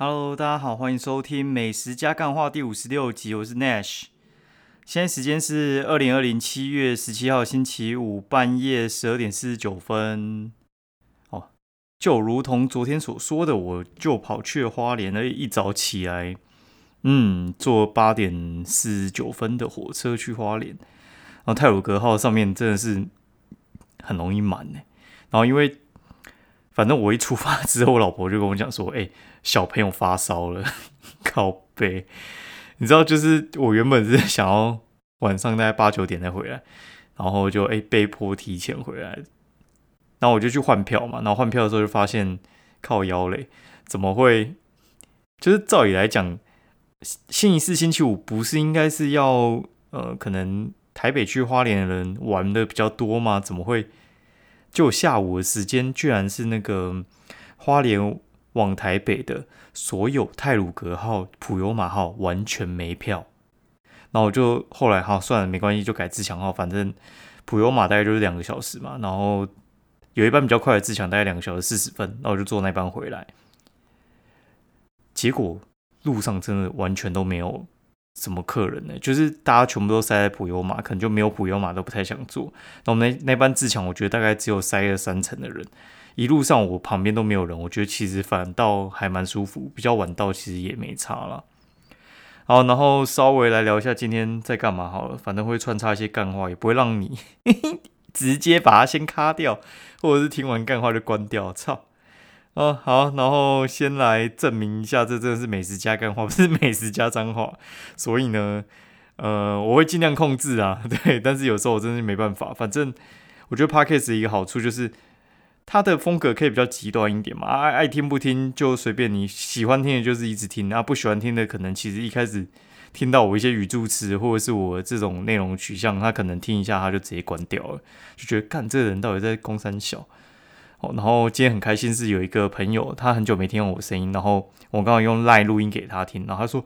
Hello，大家好，欢迎收听《美食加干话》第五十六集，我是 Nash。现在时间是二零二零七月十七号星期五半夜十二点四十九分。哦，就如同昨天所说的，我就跑去了花莲了。一早起来，嗯，坐八点四十九分的火车去花莲。然后泰鲁格号上面真的是很容易满呢。然后因为反正我一出发之后，我老婆就跟我讲说：“哎，小朋友发烧了，靠背。”你知道，就是我原本是想要晚上大概八九点再回来，然后就哎被迫提前回来，然后我就去换票嘛。然后换票的时候就发现靠腰嘞，怎么会？就是照理来讲，星期四、星期五不是应该是要呃，可能台北去花莲的人玩的比较多吗？怎么会？就下午的时间，居然是那个花莲往台北的所有泰鲁格号、普悠玛号完全没票。然后我就后来哈算了，没关系，就改自强号。反正普悠玛大概就是两个小时嘛，然后有一班比较快的自强，大概两个小时四十分。那我就坐那班回来。结果路上真的完全都没有。什么客人呢？就是大家全部都塞在普悠玛，可能就没有普悠玛都不太想坐。那我们那那班自强，我觉得大概只有塞了三层的人。一路上我旁边都没有人，我觉得其实反倒还蛮舒服。比较晚到其实也没差了。好，然后稍微来聊一下今天在干嘛好了。反正会穿插一些干话，也不会让你 直接把它先卡掉，或者是听完干话就关掉。操！哦，好，然后先来证明一下，这真的是美食加干话，不是美食加脏话。所以呢，呃，我会尽量控制啊，对。但是有时候我真的没办法。反正我觉得 podcast 一个好处就是，它的风格可以比较极端一点嘛，爱爱听不听就随便你，喜欢听的就是一直听，啊不喜欢听的可能其实一开始听到我一些语助词或者是我这种内容取向，他可能听一下他就直接关掉了，就觉得干这个人到底在攻三小。哦，然后今天很开心是有一个朋友，他很久没听我声音，然后我刚好用 Line 录音给他听，然后他说：“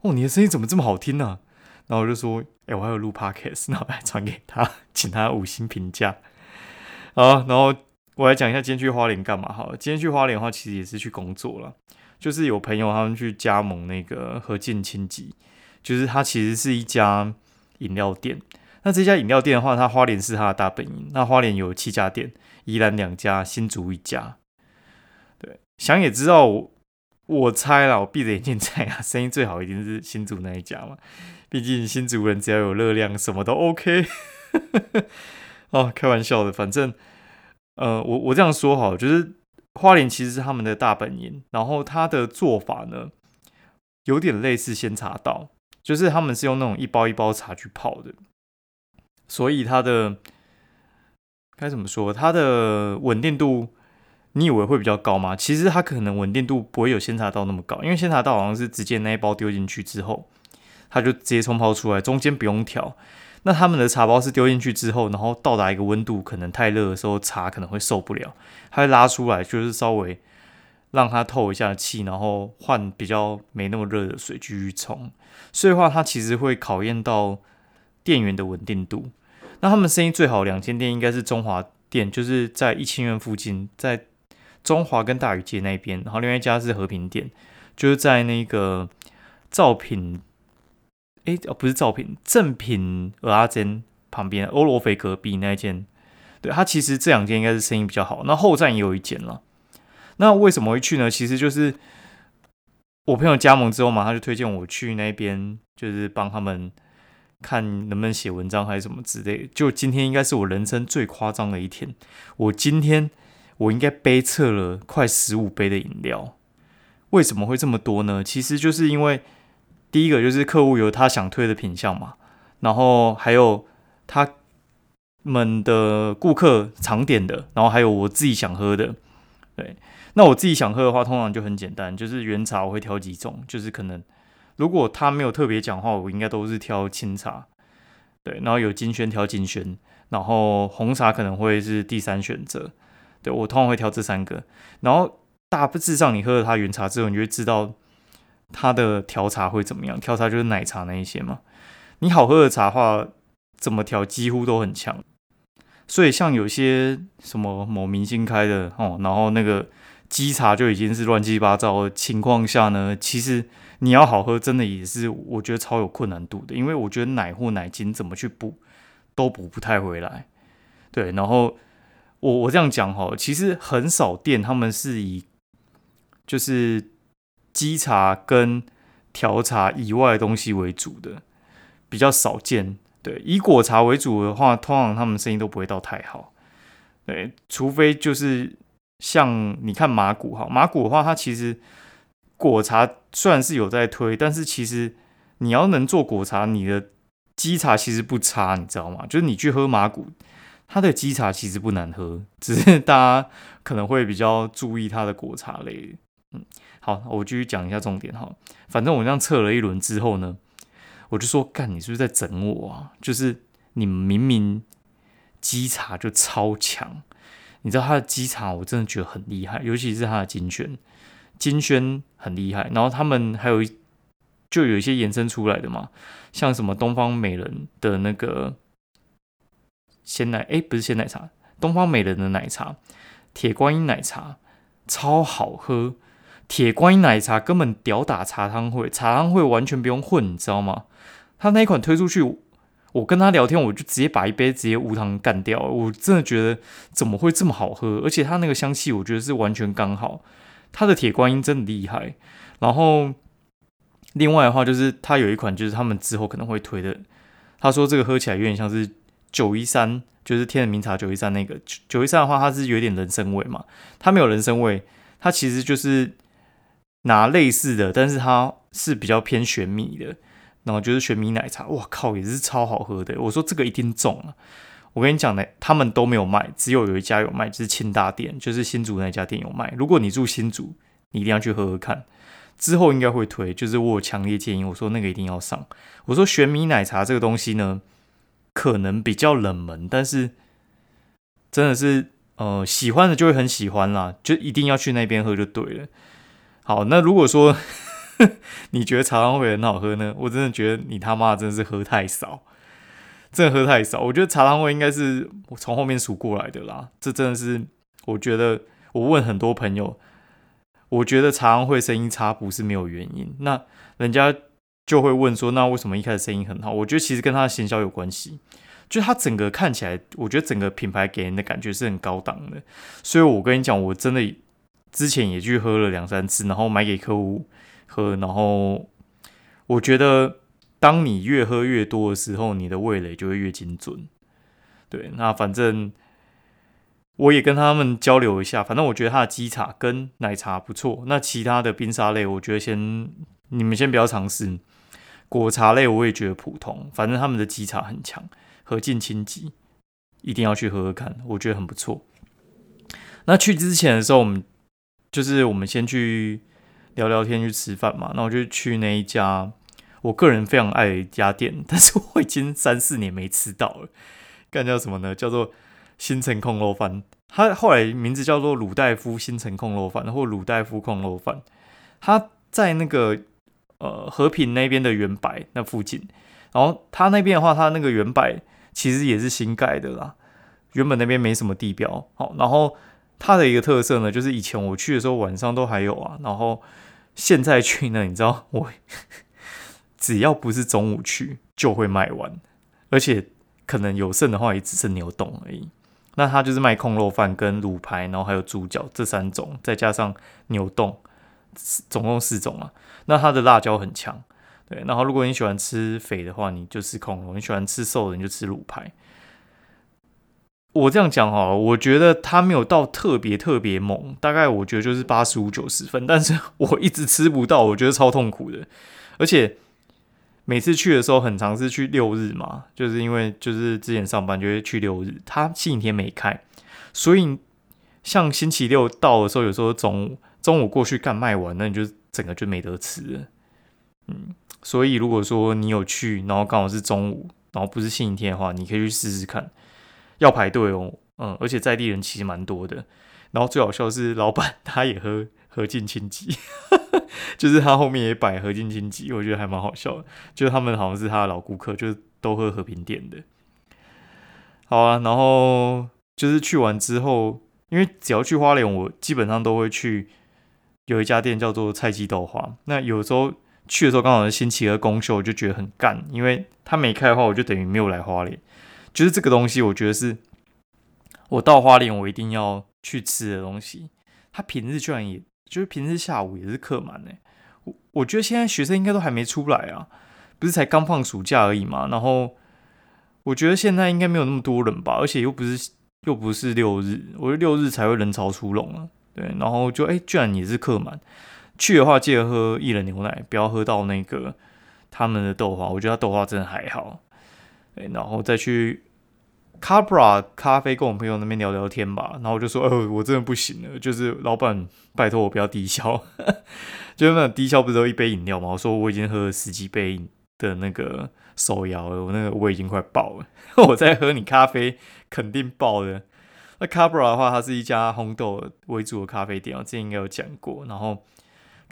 哦，你的声音怎么这么好听呢？”然后我就说：“哎，我还有录 Podcast，然后来传给他，请他五星评价。”好，然后我来讲一下今天去花莲干嘛。好，今天去花莲的话，其实也是去工作了，就是有朋友他们去加盟那个和建清吉，就是它其实是一家饮料店。那这家饮料店的话，它花莲是它的大本营，那花莲有七家店。宜兰两家，新竹一家。对，想也知道，我我猜了，我闭着眼睛猜啊，生意最好一定是新竹那一家嘛。毕竟新竹人只要有热量，什么都 OK。哦，开玩笑的，反正呃，我我这样说好，就是花莲其实是他们的大本营，然后他的做法呢，有点类似鲜茶道，就是他们是用那种一包一包茶去泡的，所以它的。该怎么说？它的稳定度，你以为会比较高吗？其实它可能稳定度不会有鲜茶道那么高，因为鲜茶道好像是直接那一包丢进去之后，它就直接冲泡出来，中间不用调。那他们的茶包是丢进去之后，然后到达一个温度，可能太热的时候，茶可能会受不了，它会拉出来，就是稍微让它透一下气，然后换比较没那么热的水继续冲。所以话，它其实会考验到电源的稳定度。那他们生意最好两间店应该是中华店，就是在一清苑附近，在中华跟大宇街那边。然后另外一家是和平店，就是在那个造品，哎哦不是造品，正品鹅阿珍旁边欧罗菲隔壁那一间。对，他其实这两间应该是生意比较好。那后站也有一间了。那为什么会去呢？其实就是我朋友加盟之后嘛，他就推荐我去那边，就是帮他们。看能不能写文章还是什么之类，就今天应该是我人生最夸张的一天。我今天我应该背测了快十五杯的饮料，为什么会这么多呢？其实就是因为第一个就是客户有他想推的品相嘛，然后还有他们的顾客常点的，然后还有我自己想喝的。对，那我自己想喝的话，通常就很简单，就是原茶我会挑几种，就是可能。如果他没有特别讲话，我应该都是挑清茶，对，然后有金萱挑金萱，然后红茶可能会是第三选择，对我通常会挑这三个，然后大致上你喝了它原茶之后，你就会知道它的调茶会怎么样，调茶就是奶茶那一些嘛，你好喝的茶话怎么调几乎都很强，所以像有些什么某明星开的哦，然后那个基茶就已经是乱七八糟的情况下呢，其实你要好喝，真的也是我觉得超有困难度的，因为我觉得奶或奶精怎么去补都补不太回来。对，然后我我这样讲哈，其实很少店他们是以就是基茶跟调茶以外的东西为主的，比较少见。对，以果茶为主的话，通常他们生意都不会到太好。对，除非就是像你看马古哈，马古的话，它其实果茶虽然是有在推，但是其实你要能做果茶，你的基茶其实不差，你知道吗？就是你去喝马古，它的基茶其实不难喝，只是大家可能会比较注意它的果茶类。嗯，好，我继续讲一下重点哈。反正我这样测了一轮之后呢。我就说，干，你是不是在整我啊？就是你明明基茶就超强，你知道他的基茶，我真的觉得很厉害，尤其是他的金萱，金萱很厉害。然后他们还有就有一些延伸出来的嘛，像什么东方美人的那个鲜奶，哎，不是鲜奶茶，东方美人的奶茶，铁观音奶茶超好喝，铁观音奶茶根本屌打茶汤会，茶汤会完全不用混，你知道吗？他那一款推出去，我跟他聊天，我就直接把一杯直接无糖干掉。我真的觉得怎么会这么好喝？而且它那个香气，我觉得是完全刚好。它的铁观音真的厉害。然后另外的话，就是它有一款，就是他们之后可能会推的。他说这个喝起来有点像是九一三，就是天人茗茶九一三那个九一三的话，它是有点人参味嘛。它没有人参味，它其实就是拿类似的，但是它是比较偏玄米的。然后就是玄米奶茶，哇靠，也是超好喝的。我说这个一定中了。我跟你讲呢，他们都没有卖，只有有一家有卖，就是清大店，就是新竹那家店有卖。如果你住新竹，你一定要去喝喝看。之后应该会推，就是我强烈建议，我说那个一定要上。我说玄米奶茶这个东西呢，可能比较冷门，但是真的是呃喜欢的就会很喜欢啦，就一定要去那边喝就对了。好，那如果说。你觉得茶汤会很好喝呢？我真的觉得你他妈真的是喝太少，真的喝太少。我觉得茶汤会应该是我从后面数过来的啦。这真的是，我觉得我问很多朋友，我觉得茶汤会声音差不是没有原因。那人家就会问说，那为什么一开始声音很好？我觉得其实跟他的行销有关系，就他整个看起来，我觉得整个品牌给人的感觉是很高档的。所以我跟你讲，我真的之前也去喝了两三次，然后买给客户。喝，然后我觉得，当你越喝越多的时候，你的味蕾就会越精准。对，那反正我也跟他们交流一下，反正我觉得他的鸡茶跟奶茶不错。那其他的冰沙类，我觉得先你们先不要尝试。果茶类我也觉得普通，反正他们的鸡茶很强，和进清鸡一定要去喝喝看，我觉得很不错。那去之前的时候，我们就是我们先去。聊聊天去吃饭嘛，那我就去那一家我个人非常爱的一家店，但是我已经三四年没吃到了。干叫什么呢？叫做新城控肉饭。它后来名字叫做鲁大夫新城控肉饭，或鲁大夫控肉饭。它在那个呃和平那边的原白那附近。然后它那边的话，它那个原白其实也是新盖的啦。原本那边没什么地标。好，然后。它的一个特色呢，就是以前我去的时候晚上都还有啊，然后现在去呢，你知道我只要不是中午去就会卖完，而且可能有剩的话也只剩牛冻而已。那它就是卖空肉饭跟卤排，然后还有猪脚这三种，再加上牛冻，总共四种啊。那它的辣椒很强，对。然后如果你喜欢吃肥的话，你就吃空肉；你喜欢吃瘦的，你就吃卤排。我这样讲哈，我觉得他没有到特别特别猛，大概我觉得就是八十五九十分，但是我一直吃不到，我觉得超痛苦的。而且每次去的时候，很常是去六日嘛，就是因为就是之前上班就会去六日，他星期天没开，所以像星期六到的时候，有时候中午中午过去干卖完，那你就整个就没得吃了。嗯，所以如果说你有去，然后刚好是中午，然后不是星期天的话，你可以去试试看。要排队哦，嗯，而且在地人其实蛮多的。然后最好笑是老板 他也喝喝进清吉，就是他后面也摆喝进清吉，我觉得还蛮好笑的。就是他们好像是他的老顾客，就是都喝和平店的。好啊，然后就是去完之后，因为只要去花莲，我基本上都会去有一家店叫做菜鸡豆花。那有时候去的时候刚好是星期二公休，我就觉得很干，因为他没开的话，我就等于没有来花莲。就是这个东西，我觉得是我到花莲我一定要去吃的东西。他平日居然也就是平日下午也是客满呢。我我觉得现在学生应该都还没出来啊，不是才刚放暑假而已嘛。然后我觉得现在应该没有那么多人吧，而且又不是又不是六日，我觉得六日才会人潮出笼啊。对，然后就哎，居然也是客满。去的话记得喝薏仁牛奶，不要喝到那个他们的豆花。我觉得豆花真的还好。然后再去 Cabra 咖啡跟我朋友那边聊聊天吧。然后我就说，哦，我真的不行了，就是老板拜托我不要低消。就那种低消不是都一杯饮料吗？我说我已经喝了十几杯的那个手摇了，我那个胃已经快爆了。我在喝你咖啡，肯定爆的。那 Cabra 的话，它是一家红豆为主的咖啡店，我之前应该有讲过。然后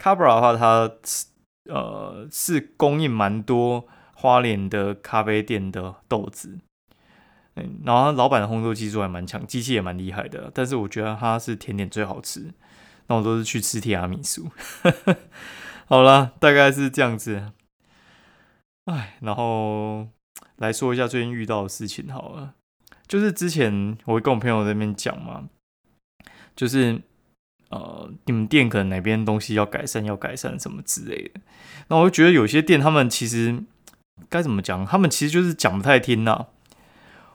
Cabra 的话，它呃是供应蛮多花莲的咖啡店的豆子。嗯，然后老板的烘豆技术还蛮强，机器也蛮厉害的。但是我觉得它是甜点最好吃。那我都是去吃提拉米苏。好了，大概是这样子。哎，然后来说一下最近遇到的事情好了。就是之前我会跟我朋友在那边讲嘛，就是呃，你们店可能哪边东西要改善，要改善什么之类的。那我就觉得有些店他们其实该怎么讲，他们其实就是讲不太听呐。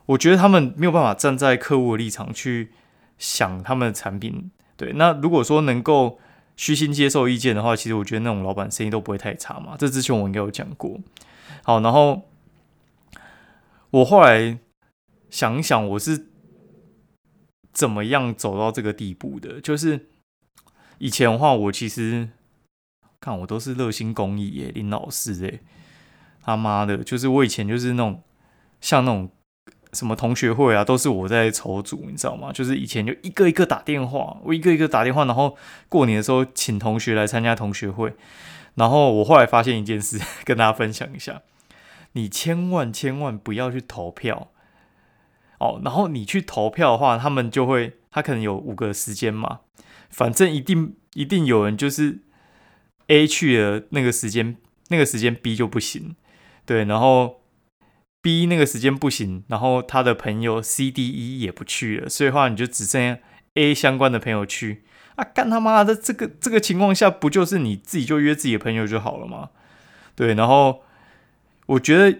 我觉得他们没有办法站在客户的立场去想他们的产品。对，那如果说能够虚心接受意见的话，其实我觉得那种老板生意都不会太差嘛。这之前我应该有讲过。好，然后我后来。想一想，我是怎么样走到这个地步的？就是以前的话，我其实看我都是热心公益耶，林老师哎，他妈的，就是我以前就是那种像那种什么同学会啊，都是我在筹组，你知道吗？就是以前就一个一个打电话，我一个一个打电话，然后过年的时候请同学来参加同学会，然后我后来发现一件事，跟大家分享一下，你千万千万不要去投票。哦，然后你去投票的话，他们就会，他可能有五个时间嘛，反正一定一定有人就是 A 去了那个时间，那个时间 B 就不行，对，然后 B 那个时间不行，然后他的朋友 C、D、E 也不去了，所以话你就只剩下 A 相关的朋友去啊，干他妈的，这个这个情况下不就是你自己就约自己的朋友就好了吗？对，然后我觉得。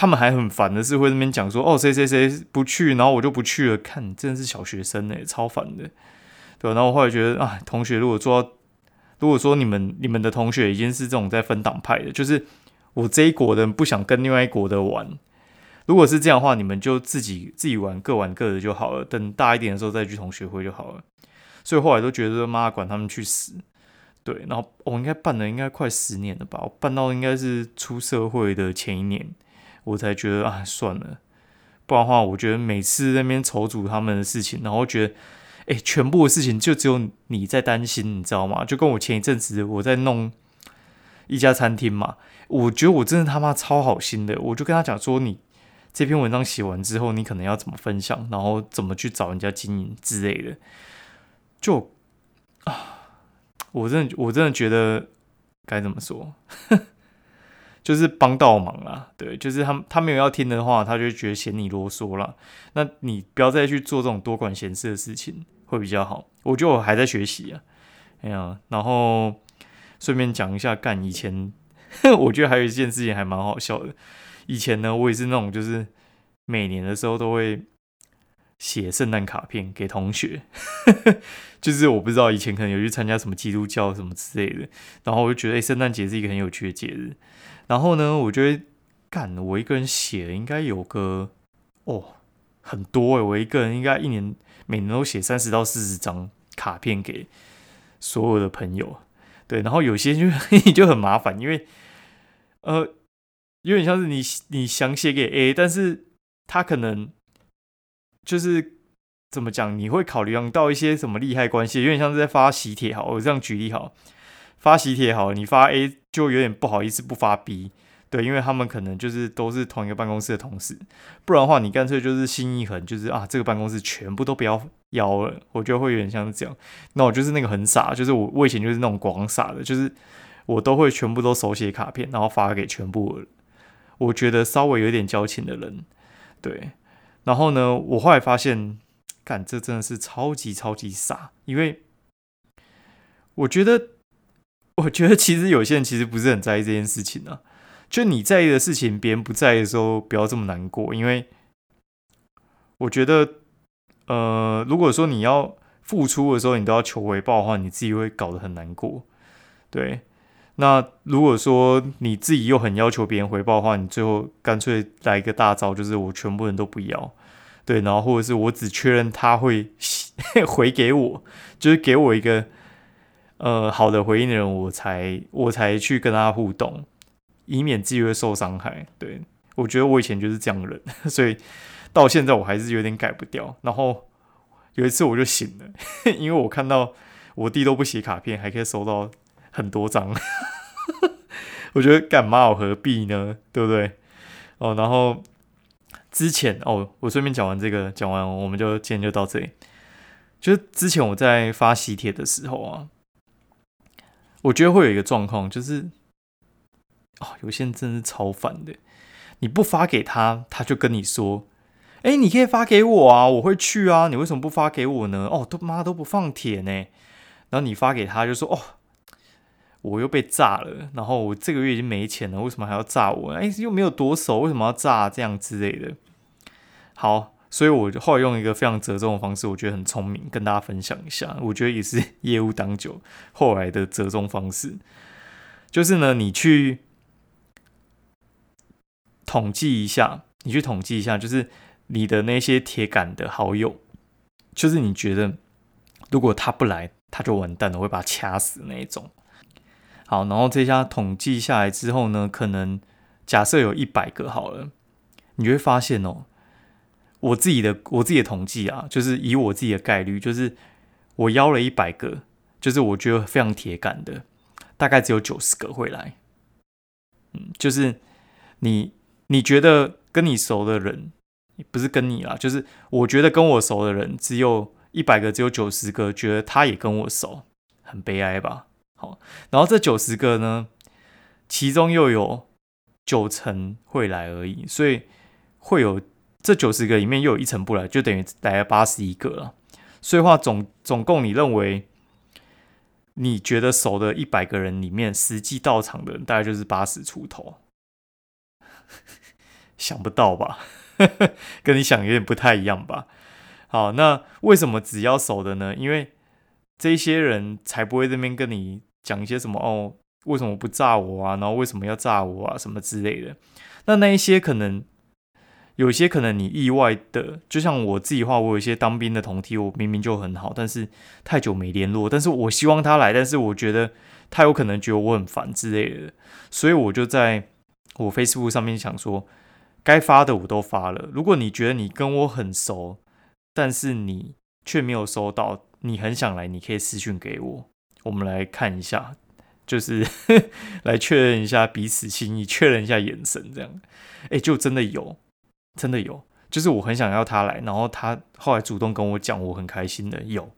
他们还很烦的是会那边讲说哦谁谁谁不去，然后我就不去了。看真的是小学生哎，超烦的，对然后我后来觉得啊，同学如果说如果说你们你们的同学已经是这种在分党派的，就是我这一国的不想跟另外一国的玩，如果是这样的话，你们就自己自己玩，各玩各的就好了。等大一点的时候再去同学会就好了。所以后来都觉得妈管他们去死。对，然后我应该办了应该快十年了吧，我办到应该是出社会的前一年。我才觉得啊，算了，不然的话，我觉得每次那边筹组他们的事情，然后觉得，哎，全部的事情就只有你在担心，你知道吗？就跟我前一阵子我在弄一家餐厅嘛，我觉得我真的他妈超好心的，我就跟他讲说，你这篇文章写完之后，你可能要怎么分享，然后怎么去找人家经营之类的，就啊，我真的我真的觉得该怎么说？就是帮倒忙啦，对，就是他他没有要听的话，他就觉得嫌你啰嗦了。那你不要再去做这种多管闲事的事情，会比较好。我觉得我还在学习啊，哎呀，然后顺便讲一下，干以前，我觉得还有一件事情还蛮好笑的。以前呢，我也是那种，就是每年的时候都会写圣诞卡片给同学，就是我不知道以前可能有去参加什么基督教什么之类的，然后我就觉得，哎，圣诞节是一个很有趣的节日。然后呢，我觉得干我一个人写应该有个哦很多诶，我一个人应该一年每年都写三十到四十张卡片给所有的朋友，对，然后有些就 就很麻烦，因为呃有点像是你你想写给 A，但是他可能就是怎么讲，你会考虑到一些什么利害关系，有点像是在发喜帖，好，我这样举例好。发喜帖好，你发 A 就有点不好意思不发 B，对，因为他们可能就是都是同一个办公室的同事，不然的话，你干脆就是心一横，就是啊，这个办公室全部都不要邀了，我觉得会有点像是这样。那我就是那个很傻，就是我我以前就是那种广傻的，就是我都会全部都手写卡片，然后发给全部我觉得稍微有点交情的人，对。然后呢，我后来发现，干这真的是超级超级傻，因为我觉得，我觉得其实有些人其实不是很在意这件事情啊。就你在意的事情，别人不在意的时候，不要这么难过。因为我觉得，呃，如果说你要付出的时候，你都要求回报的话，你自己会搞得很难过。对，那如果说你自己又很要求别人回报的话，你最后干脆来一个大招，就是我全部人都不要。对，然后或者是我只确认他会 回给我，就是给我一个呃好的回应的人，我才我才去跟他互动。以免自己会受伤害。对我觉得我以前就是这样的人，所以到现在我还是有点改不掉。然后有一次我就醒了，因为我看到我弟都不写卡片，还可以收到很多张，我觉得干嘛我何必呢？对不对？哦，然后之前哦，我顺便讲完这个，讲完我们就今天就到这里。就是之前我在发喜帖的时候啊，我觉得会有一个状况，就是。哦，有些人真是超烦的。你不发给他，他就跟你说：“哎，你可以发给我啊，我会去啊。你为什么不发给我呢？”哦，都妈都不放帖呢。然后你发给他，就说：“哦，我又被炸了。然后我这个月已经没钱了，为什么还要炸我？哎，又没有夺手，为什么要炸这样之类的？”好，所以我就后来用一个非常折中的方式，我觉得很聪明，跟大家分享一下。我觉得也是 业务当久后来的折中方式，就是呢，你去。统计一下，你去统计一下，就是你的那些铁杆的好友，就是你觉得如果他不来，他就完蛋了，会把他掐死那一种。好，然后这下统计下来之后呢，可能假设有一百个好了，你会发现哦，我自己的我自己的统计啊，就是以我自己的概率，就是我邀了一百个，就是我觉得非常铁杆的，大概只有九十个会来。嗯，就是你。你觉得跟你熟的人，不是跟你啦，就是我觉得跟我熟的人，只有一百个，只有九十个觉得他也跟我熟，很悲哀吧？好，然后这九十个呢，其中又有九成会来而已，所以会有这九十个里面又有一成不来，就等于来了八十一个了。所以话总总共，你认为你觉得熟的一百个人里面，实际到场的人大概就是八十出头。想不到吧？跟你想有点不太一样吧？好，那为什么只要熟的呢？因为这些人才不会这边跟你讲一些什么哦，为什么不炸我啊？然后为什么要炸我啊？什么之类的。那那一些可能有些可能你意外的，就像我自己话，我有一些当兵的同梯，我明明就很好，但是太久没联络，但是我希望他来，但是我觉得他有可能觉得我很烦之类的，所以我就在我 Facebook 上面想说。该发的我都发了。如果你觉得你跟我很熟，但是你却没有收到，你很想来，你可以私讯给我，我们来看一下，就是 来确认一下彼此心意，确认一下眼神，这样。哎，就真的有，真的有，就是我很想要他来，然后他后来主动跟我讲，我很开心的有。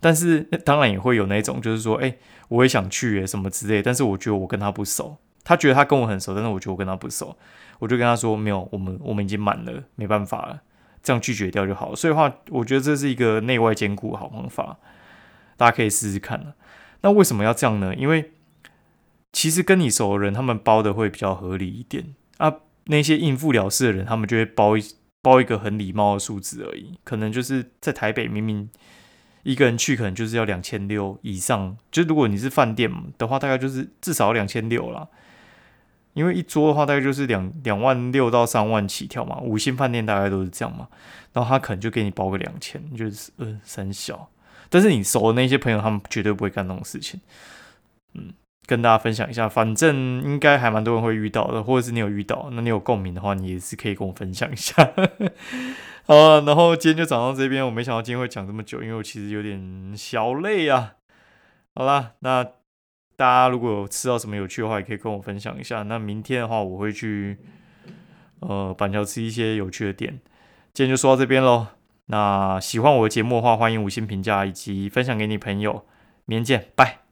但是当然也会有那种，就是说，哎，我也想去，什么之类，但是我觉得我跟他不熟，他觉得他跟我很熟，但是我觉得我跟他不熟。我就跟他说：“没有，我们我们已经满了，没办法了，这样拒绝掉就好了。”所以的话，我觉得这是一个内外兼顾的好方法，大家可以试试看。那为什么要这样呢？因为其实跟你熟的人，他们包的会比较合理一点啊。那些应付了事的人，他们就会包一包一个很礼貌的数字而已。可能就是在台北，明明一个人去，可能就是要两千六以上。就如果你是饭店的话，大概就是至少两千六了。因为一桌的话，大概就是两两万六到三万起跳嘛，五星饭店大概都是这样嘛。然后他可能就给你包个两千，就是呃三小。但是你熟的那些朋友，他们绝对不会干那种事情。嗯，跟大家分享一下，反正应该还蛮多人会遇到的，或者是你有遇到，那你有共鸣的话，你也是可以跟我分享一下。好啊，然后今天就讲到这边，我没想到今天会讲这么久，因为我其实有点小累啊。好啦，那。大家如果有吃到什么有趣的话，也可以跟我分享一下。那明天的话，我会去呃板桥吃一些有趣的店。今天就说到这边喽。那喜欢我的节目的话，欢迎五星评价以及分享给你朋友。明天见，拜。